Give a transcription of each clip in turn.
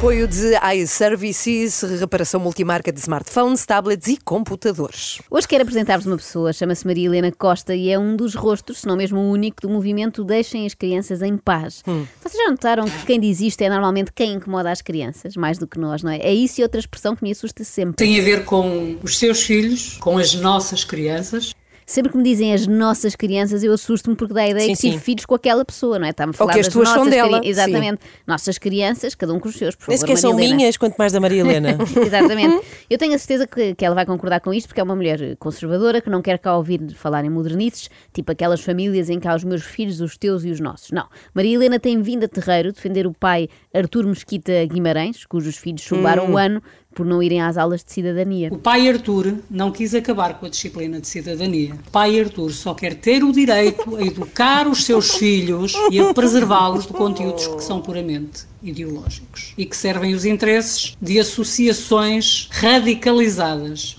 Apoio de iServices, reparação multimarca de smartphones, tablets e computadores. Hoje quero apresentar-vos uma pessoa, chama-se Maria Helena Costa e é um dos rostos, se não mesmo o único, do movimento Deixem as Crianças em Paz. Vocês já notaram que quem diz isto é normalmente quem incomoda as crianças, mais do que nós, não é? É isso e outra expressão que me assusta sempre. Tem a ver com os seus filhos, com as nossas crianças. Sempre que me dizem as nossas crianças, eu assusto-me porque dá a ideia Sim, que tive sim. filhos com aquela pessoa, não é? Está-me a falar que as das tuas são nossas dela, Exatamente. Nossas crianças, cada um com os seus, por Nem favor, sequer são minhas, quanto mais da Maria Helena. Exatamente. Eu tenho a certeza que, que ela vai concordar com isto, porque é uma mulher conservadora que não quer cá ouvir falar em modernices, tipo aquelas famílias em que há os meus filhos, os teus e os nossos. Não. Maria Helena tem vindo a terreiro defender o pai Artur Mesquita Guimarães, cujos filhos chumbaram Hum. o ano por não irem às aulas de cidadania. O pai Arthur não quis acabar com a disciplina de cidadania. O pai Arthur só quer ter o direito a educar os seus filhos e a preservá-los de conteúdos que são puramente ideológicos e que servem os interesses de associações radicalizadas,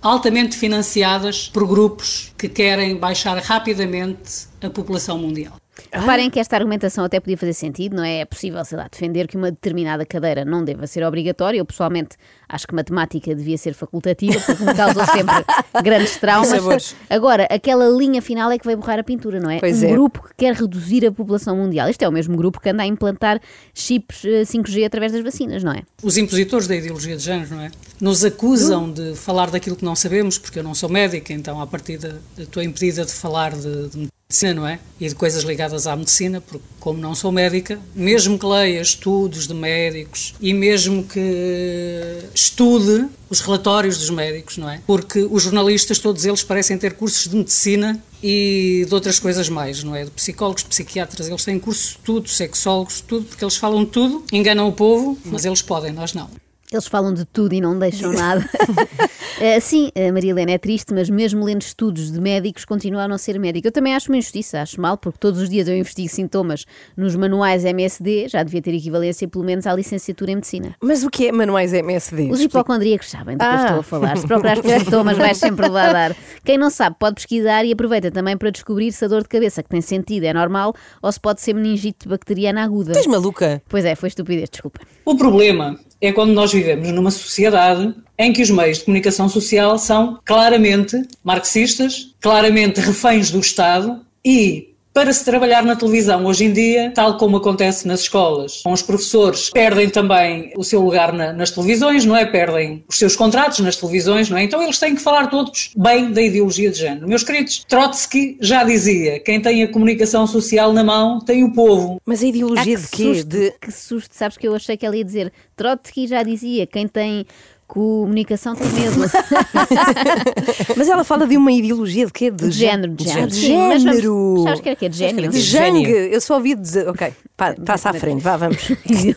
altamente financiadas por grupos que querem baixar rapidamente a população mundial. Reparem que esta argumentação até podia fazer sentido, não é? É possível, sei lá, defender que uma determinada cadeira não deva ser obrigatória. Eu, pessoalmente, acho que matemática devia ser facultativa, porque me causou sempre grandes traumas. Agora, aquela linha final é que vai borrar a pintura, não é? Pois um é. grupo que quer reduzir a população mundial. Este é o mesmo grupo que anda a implantar chips eh, 5G através das vacinas, não é? Os impositores da ideologia de género, não é? Nos acusam de falar daquilo que não sabemos, porque eu não sou médica, então, à partida, estou impedida de falar de, de medicina, não é? E de coisas ligadas à medicina, porque, como não sou médica, mesmo que leia estudos de médicos e mesmo que estude os relatórios dos médicos, não é? Porque os jornalistas, todos eles, parecem ter cursos de medicina e de outras coisas mais, não é? De psicólogos, psiquiatras, eles têm cursos de tudo, sexólogos, tudo, porque eles falam tudo, enganam o povo, mas eles podem, nós não. Eles falam de tudo e não deixam nada. Eh, sim, a Maria Helena é triste, mas mesmo lendo estudos de médicos, continua a não ser médica. Eu também acho uma injustiça, acho mal, porque todos os dias eu investigo sintomas nos manuais MSD, já devia ter equivalência pelo menos à licenciatura em medicina. Mas o que é manuais MSD? Os hipocondríacos sabem do que eu Ah. estou a falar. Se procurares por sintomas, vais sempre lá dar. Quem não sabe, pode pesquisar e aproveita também para descobrir se a dor de cabeça que tem sentido é normal ou se pode ser meningite bacteriana aguda. Estás maluca? Pois é, foi estupidez, desculpa. O problema é quando nós vivemos numa sociedade em que os meios de comunicação social são claramente marxistas, claramente reféns do Estado e para se trabalhar na televisão hoje em dia, tal como acontece nas escolas, com os professores perdem também o seu lugar na- nas televisões, não é? Perdem os seus contratos nas televisões, não é? Então eles têm que falar todos bem da ideologia de género. Meus queridos, Trotsky já dizia: quem tem a comunicação social na mão tem o povo. Mas a Ah, ideologia que de quê? susto, De... que susto, sabes que eu achei que ela ia dizer Trotsky já dizia, quem tem comunicação tem medo. Mas ela fala de uma ideologia de quê? De género, de género. De Sim, mas género. sabes que era quê? De gênio? De Gênio. jangue. Eu só ouvi dizer. Ok, pá, passa à frente, vá, vamos. Ideologia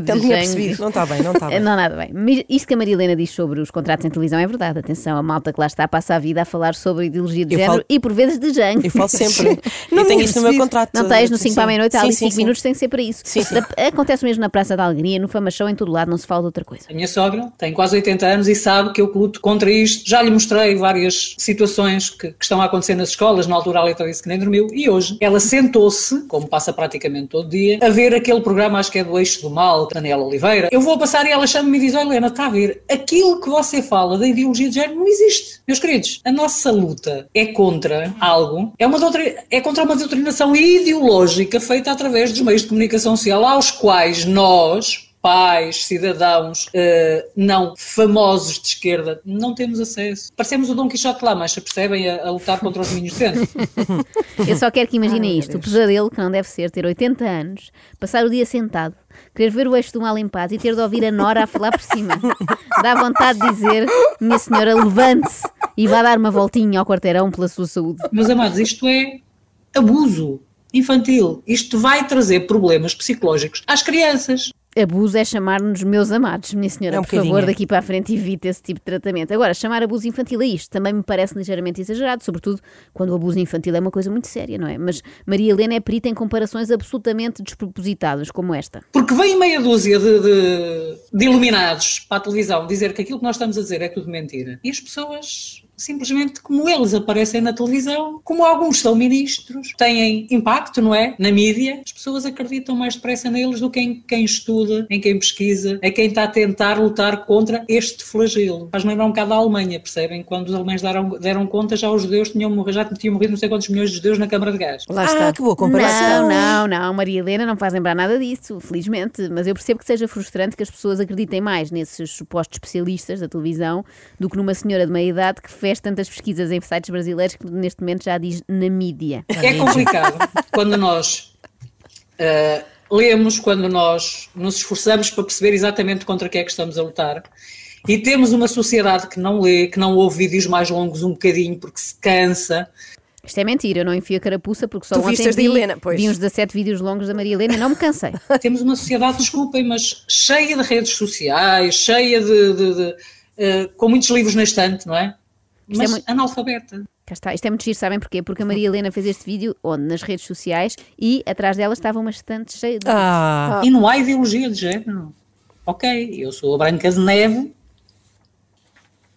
de Ele tinha género. percebido. Não está bem, não está bem. Não, nada bem. Mas Isto que a Maria Helena diz sobre os contratos em televisão é verdade. Atenção, a malta que lá está passa a vida a falar sobre ideologia de Eu género falo- e por vezes de jangue. Eu falo sempre. Não eu tenho isso no meu contrato. Não tens no 5 para a meia-noite, há ali sim, 5 sim. minutos, tem que ser para isso. Sim, sim. Acontece mesmo na Praça da Alegria, no Fama Show, em todo lado, não se fala de outra coisa. A minha sogra tem quase 80 anos e sabe que eu luto contra isto. Já lhe mostrei várias situações que, que estão a acontecer nas escolas. Na altura, a letra disse que nem dormiu. E hoje, ela sentou-se, como passa praticamente todo dia, a ver aquele programa, acho que é do Eixo do Mal, Daniela Oliveira. Eu vou passar e ela chama-me e diz: Olha, Helena, está a ver? Aquilo que você fala da ideologia de género não existe. Meus queridos, a nossa luta é contra algo, é, uma é contra uma doutrinação ideológica feita através dos meios de comunicação social, aos quais nós, pais, cidadãos eh, não famosos de esquerda, não temos acesso. Parecemos o Dom Quixote lá, mas percebem a, a lutar contra os minhos de dentro. Eu só quero que imaginem isto: o pesadelo que não deve ser ter 80 anos, passar o dia sentado, querer ver o eixo do mal em paz e ter de ouvir a Nora a falar por cima. Dá vontade de dizer, minha senhora, levante-se e vá dar uma voltinha ao quarteirão pela sua saúde. Meus amados, isto é abuso infantil. Isto vai trazer problemas psicológicos às crianças. Abuso é chamar-nos meus amados, minha senhora. É um por favor, bocadinho, é. daqui para a frente evite esse tipo de tratamento. Agora, chamar abuso infantil a isto também me parece ligeiramente exagerado, sobretudo quando o abuso infantil é uma coisa muito séria, não é? Mas Maria Helena é perita em comparações absolutamente despropositadas, como esta. Porque vem meia dúzia de, de- de iluminados para a televisão dizer que aquilo que nós estamos a dizer é tudo mentira. E as pessoas, simplesmente como eles aparecem na televisão, como alguns são ministros, têm impacto, não é? Na mídia, as pessoas acreditam mais depressa neles do que em quem estuda, em quem pesquisa, é quem está a tentar lutar contra este flagelo. Faz-me lembrar um bocado da Alemanha, percebem? Quando os alemães deram, deram conta, já os judeus tinham morrido, já tinham morrido não sei quantos milhões de judeus na Câmara de Gás. Lá está. Ah, que boa comparação. Não, não, não, Maria Helena não faz lembrar nada disso, felizmente. Mas eu percebo que seja frustrante que as pessoas acreditem mais nesses supostos especialistas da televisão do que numa senhora de meia idade que fez tantas pesquisas em sites brasileiros que neste momento já diz na mídia. É complicado quando nós ah, lemos, quando nós nos esforçamos para perceber exatamente contra que é que estamos a lutar. E temos uma sociedade que não lê, que não ouve vídeos mais longos um bocadinho porque se cansa. Isto é mentira, eu não enfio a carapuça porque só Tu ontem vi, Helena, pois. vi uns 17 vídeos longos da Maria Helena e não me cansei. Temos uma sociedade, desculpem, mas cheia de redes sociais, cheia de. de- de, ah, com muitos livros na estante, não é? Isto é Mas muito- analfabeta. Cá está, isto é muito giro, sabem porquê? Porque a Maria Helena fez este vídeo onde? Nas redes sociais e atrás dela estava uma estante cheia de. Ah, E não há ideologia de género. Ok, eu sou a Branca de Neve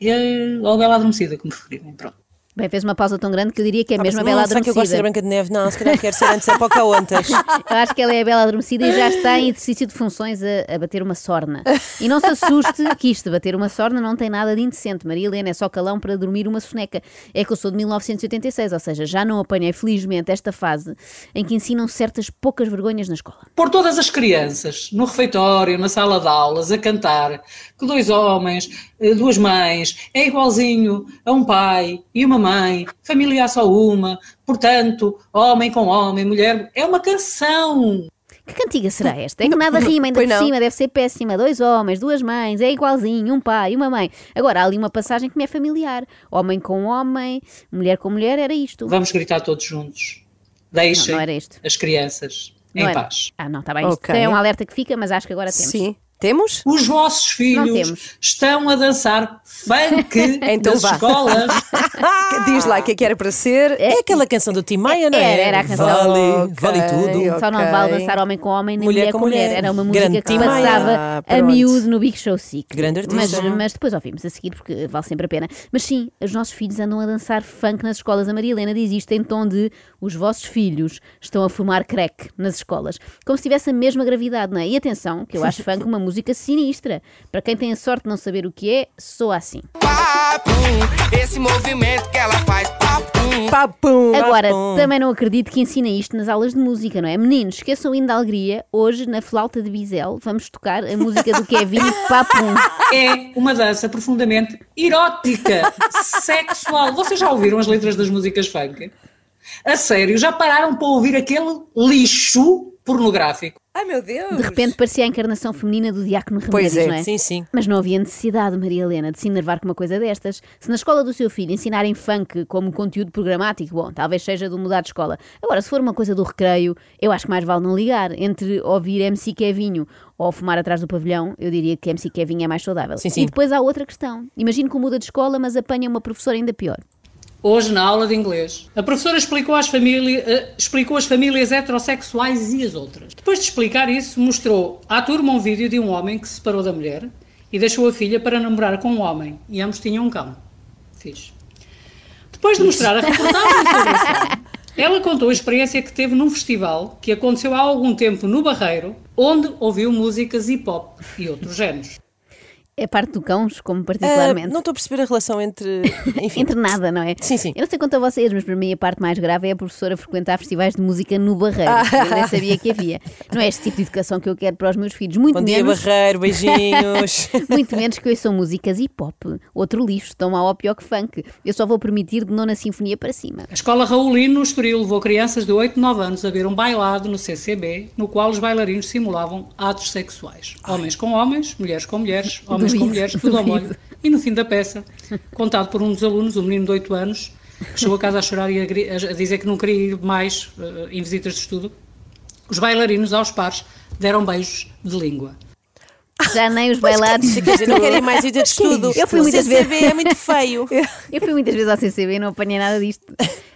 e a, a Bela Adormecida, como preferirem. Pronto. Bem, fez uma pausa tão grande que eu diria que é Ah, mesmo a Bela não, será que eu gosto de ser Adormecida. Branca de Neve? Não, se calhar quero ser antes a Pocahontas. Eu acho que ela é a Bela Adormecida e já está em exercício de funções a, a bater uma sorna. E não se assuste que isto de bater uma sorna não tem nada de indecente. Maria Helena é só calão para dormir uma soneca. É que eu sou de 1986, ou seja, já não apanhei felizmente esta fase em que ensinam certas poucas vergonhas na escola. Pôr todas as crianças no refeitório, na sala de aulas, a cantar que dois homens, duas mães, é igualzinho a um pai e uma mãe, família há só uma, portanto, homem com homem, mulher. É uma canção. Que cantiga será esta? É que nada rima, ainda Pois por não. cima, deve ser péssima. Dois homens, duas mães, é igualzinho, um pai, uma mãe. Agora, há ali uma passagem que me é familiar. Homem com homem, mulher com mulher, era isto. Vamos gritar todos juntos. Deixem Não, não era isto. as crianças Não em era? paz. Ah, não, está bem. Isto Ok. é um alerta que fica, mas acho que agora temos. Sim. Temos? Os vossos filhos estão a dançar funk Então nas vá. escolas. Diz lá o que é que era para ser. É aquela canção do Tim Maia, não é? Era, era a canção. Vale, Ok, vale tudo. Só não vale dançar homem com homem nem mulher, com mulher. Era uma música Grande que passava Ah, a miúdo no Big Show Sick. Grande mas, artista. mas depois ouvimos a seguir porque vale sempre a pena. Mas sim, os nossos filhos andam a dançar funk nas escolas. A Maria Helena diz isto em tom de os vossos filhos estão a fumar crack nas escolas. Como se tivesse a mesma gravidade, não é? E atenção, que eu acho funk uma música sinistra. Para quem tem a sorte de não saber o que é, soa assim. papum. Esse movimento que ela faz, papum. Papum! Agora, bom. também não acredito que ensina isto nas aulas de música, não é? Meninos, esqueçam o hino da alegria. Hoje, na flauta de bisel, vamos tocar a música do Kevin Papum. É uma dança profundamente erótica, sexual. Vocês já ouviram as letras das músicas funk? A sério, já pararam para ouvir aquele lixo pornográfico? Ai meu Deus! De repente parecia a encarnação feminina do Diácono Pois Remédios, é, não é? Sim, sim. Mas não havia necessidade, Maria Helena, de se enervar com uma coisa destas. Se na escola do seu filho ensinarem funk como conteúdo programático, bom, talvez seja de mudar de escola. Agora, se for uma coisa do recreio, eu acho que mais vale não ligar. Entre ouvir MC Kevinho ou fumar atrás do pavilhão, eu diria que MC Kevinho é mais saudável. Sim, sim. E depois há outra questão. Imagino que muda de escola, mas apanha uma professora ainda pior. Hoje, na aula de inglês, a professora explicou, às família- eh, explicou as famílias heterossexuais e as outras. Depois de explicar isso, mostrou à turma um vídeo de um homem que se separou da mulher e deixou a filha para namorar com um homem. E ambos tinham um cão. Fiz. Depois de mostrar a reportagem sobre ela contou a experiência que teve num festival que aconteceu há algum tempo no Barreiro, onde ouviu músicas hip hop e outros géneros. É parte do cãos, como Ah, particularmente. não estou a perceber a relação entre. Enfim. Entre nada, não é? Sim, sim. Eu não sei quanto a vocês, mas para mim a parte mais grave é a professora frequentar festivais de música no Barreiro. Eu nem sabia que havia. Não é este tipo de educação que eu quero para os meus filhos. Muito Bom dia, menos. Barreiro, beijinhos. Muito menos que ouçam músicas hip hop. Outro lixo, tão mal ou pior que funk. Eu só vou permitir de nona sinfonia para cima. A escola Raulino no Estoril levou crianças de 8 9 anos a ver um bailado no CCB, no qual os bailarinos simulavam atos sexuais. Homens com homens, mulheres com mulheres, homens com Duvido, mulheres, tudo ao molho. E no fim da peça, contado por um dos alunos, um menino de 8 anos, que chegou a casa a chorar e a, a dizer que não queria ir mais eh, em visitas de estudo, os bailarinos aos pares deram beijos de língua. Já nem os bailados. Quer dizer, não querem mais vida de estudo. Eu fui O muitas CCB vezes- é muito feio. Eu fui muitas vezes ao CCB e não apanhei nada disto.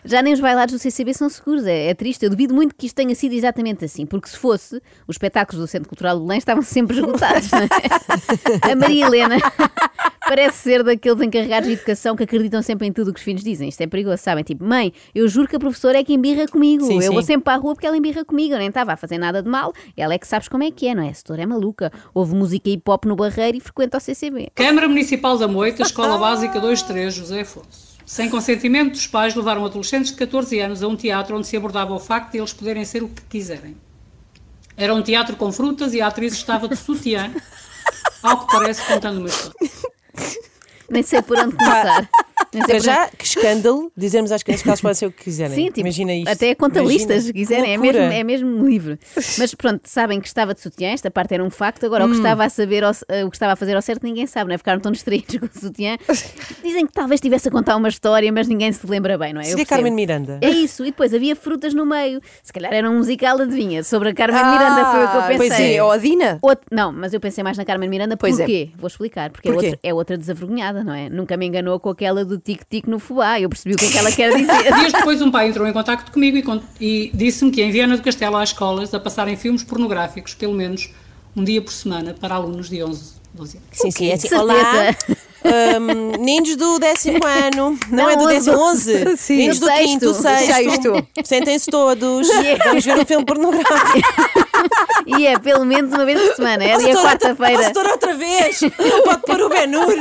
Já nem os bailados do CCB são seguros, é, é triste. Eu duvido muito que isto tenha sido exatamente assim, porque se fosse, os espetáculos do Centro Cultural do Belém estavam sempre esgotados. não é? A Maria Helena parece ser daqueles encarregados de educação que acreditam sempre em tudo o que os filhos dizem. Isto é perigoso, sabem? Tipo, mãe, eu juro que a professora é que embirra comigo. Sim, eu vou sim. sempre para a rua porque ela embirra comigo. Eu nem estava a fazer nada de mal. Ela é que sabes como é que é, não é? A setora é maluca. Houve música hip hop no Barreiro e frequenta o CCB. Câmara Municipal da Moita, Escola Básica 23, José Afonso. Sem consentimento dos pais, levaram adolescentes de 14 anos a um teatro onde se abordava o facto de eles poderem ser o que quiserem. Era um teatro com frutas e a atriz estava de sutiã, ao que parece contando uma história. Nem sei por onde começar. Para já, que escândalo dizermos às crianças que elas podem ser o que quiserem. Sim, tipo, Imagina isto. até conta Imagina. listas, se quiserem, é mesmo, é mesmo livre. Mas pronto, sabem que estava de sutiã, esta parte era um facto, agora o Hum. que estava a saber, ao- eh, o que estava a fazer ao certo ninguém sabe, não é? Ficaram tão distraídos com o sutiã. Dizem que talvez estivesse a contar uma história, mas ninguém se lembra bem, não é? Seria. Carmen Miranda. É isso, e depois havia frutas no meio. Se calhar era um musical, adivinha, sobre a Carmen Miranda, foi o que eu pensei. Pois é, ou a Dina. Outra- não, mas eu pensei mais na Carmen Miranda, Pois é. porquê? Vou explicar, porque é Porquê? outra, é outra desavergonhada, não é? Nunca me enganou com aquela do tic-tic no fubá, eu percebi o que é que ela quer dizer. Dias depois, um pai entrou em contacto comigo e, e disse-me que em Viana do Castelo há escolas a passarem filmes pornográficos, pelo menos um dia por semana, para alunos de 11, 12 anos. Sim, sim, é assim. Certeza. Olá, hum, meninos do décimo ano. Não, Não, é do onze. décimo, onze. Sim. Meninos do Do quinto, sexto. sexto. Sexto. Sentem-se todos. Vamos ver um filme pornográfico. E é pelo menos uma vez por semana, é outra- ó, quarta-feira. setora, outra vez. Não pode pôr o Ben-Hur.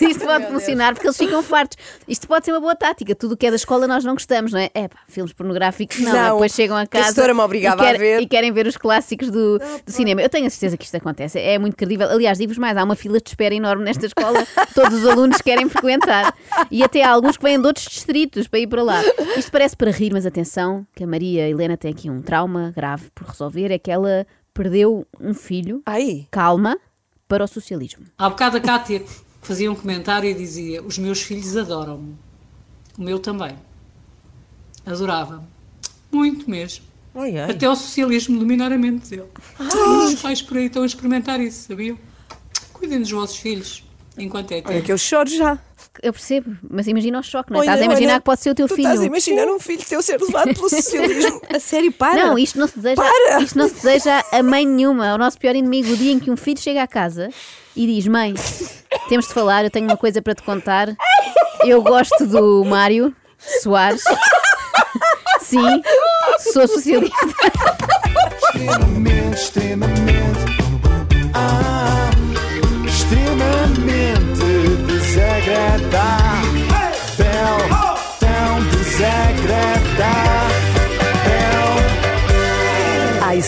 Isto pode funcionar porque eles ficam fartos. Isto pode ser uma boa tática. Tudo o que é da escola nós não gostamos, não é? É pá, filmes pornográficos não. Não, Depois chegam a a casa setora me obrigava e, quer- a ver. e querem ver os clássicos do, do cinema. Eu tenho a certeza que isto acontece. É muito credível. Aliás, digo-vos mais, há uma fila de espera enorme nesta escola. Todos os alunos querem frequentar. E até há alguns que vêm de outros distritos para ir para lá. Isto parece para rir, mas atenção, que a Maria Helena tem aqui um trauma grave por resolver. É que ela perdeu um filho. Ai, Calma. Para o socialismo. Há bocado a Cátia fazia um comentário e dizia: Os meus filhos adoram-me. O meu também. Adorava-me. Muito mesmo. Ai, ai. Até o socialismo dominar a mente dele. Todos os pais por aí estão a experimentar isso, sabiam? Cuidem dos vossos filhos enquanto é olha tempo. que eu choro já. Eu percebo, mas imagina o choque, não é? Olha, estás a imaginar olha, que pode ser o teu tu filho. Estás a imaginar um filho teu ser levado pelo socialismo. A sério, para. Não, isto não se deseja, Para! isto não se deseja a mãe nenhuma. É o nosso pior inimigo, o dia em que um filho chega à casa e diz: Mãe, temos de falar, eu tenho uma coisa para te contar. Eu gosto do Mário Soares. Sim, sou socialista. Extremamente, extremamente.